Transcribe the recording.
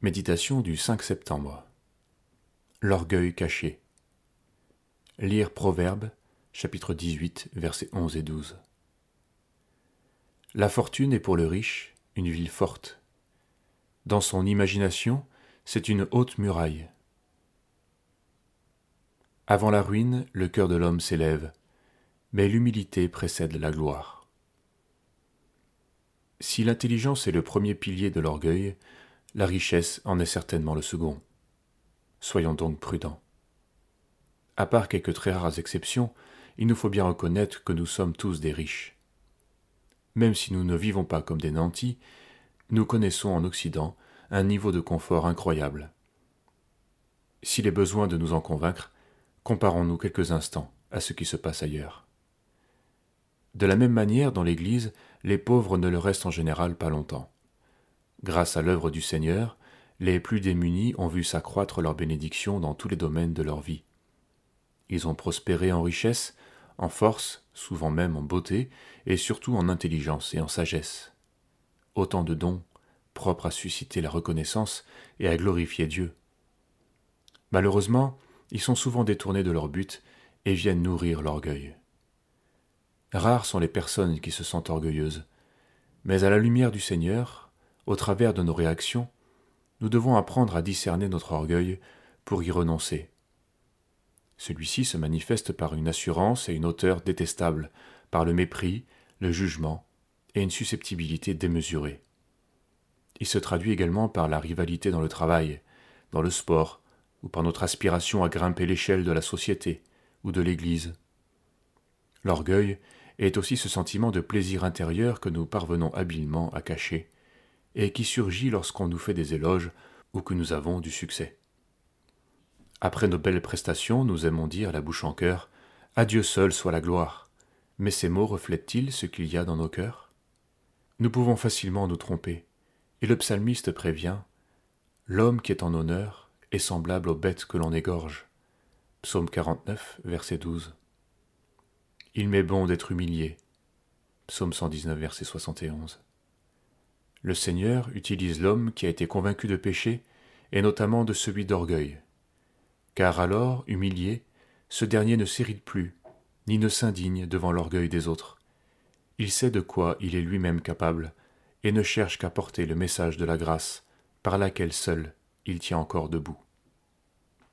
Méditation du 5 septembre. L'orgueil caché. Lire Proverbe, chapitre 18, versets 11 et 12. La fortune est pour le riche une ville forte. Dans son imagination, c'est une haute muraille. Avant la ruine, le cœur de l'homme s'élève, mais l'humilité précède la gloire. Si l'intelligence est le premier pilier de l'orgueil, la richesse en est certainement le second. Soyons donc prudents. À part quelques très rares exceptions, il nous faut bien reconnaître que nous sommes tous des riches. Même si nous ne vivons pas comme des nantis, nous connaissons en Occident un niveau de confort incroyable. S'il est besoin de nous en convaincre, comparons-nous quelques instants à ce qui se passe ailleurs. De la même manière, dans l'Église, les pauvres ne le restent en général pas longtemps. Grâce à l'œuvre du Seigneur, les plus démunis ont vu s'accroître leur bénédiction dans tous les domaines de leur vie. Ils ont prospéré en richesse, en force, souvent même en beauté, et surtout en intelligence et en sagesse. Autant de dons propres à susciter la reconnaissance et à glorifier Dieu. Malheureusement, ils sont souvent détournés de leur but et viennent nourrir l'orgueil. Rares sont les personnes qui se sentent orgueilleuses, mais à la lumière du Seigneur, au travers de nos réactions, nous devons apprendre à discerner notre orgueil pour y renoncer. Celui-ci se manifeste par une assurance et une hauteur détestables, par le mépris, le jugement et une susceptibilité démesurée. Il se traduit également par la rivalité dans le travail, dans le sport, ou par notre aspiration à grimper l'échelle de la société ou de l'Église. L'orgueil est aussi ce sentiment de plaisir intérieur que nous parvenons habilement à cacher et qui surgit lorsqu'on nous fait des éloges ou que nous avons du succès. Après nos belles prestations, nous aimons dire, la bouche en cœur, À Dieu seul soit la gloire. Mais ces mots reflètent-ils ce qu'il y a dans nos cœurs? Nous pouvons facilement nous tromper, et le psalmiste prévient L'homme qui est en honneur est semblable aux bêtes que l'on égorge. Psaume 49, verset 12. Il m'est bon d'être humilié. Psaume 119, verset 71. Le Seigneur utilise l'homme qui a été convaincu de péché, et notamment de celui d'orgueil. Car alors, humilié, ce dernier ne s'irrite plus, ni ne s'indigne devant l'orgueil des autres. Il sait de quoi il est lui-même capable, et ne cherche qu'à porter le message de la grâce, par laquelle seul il tient encore debout.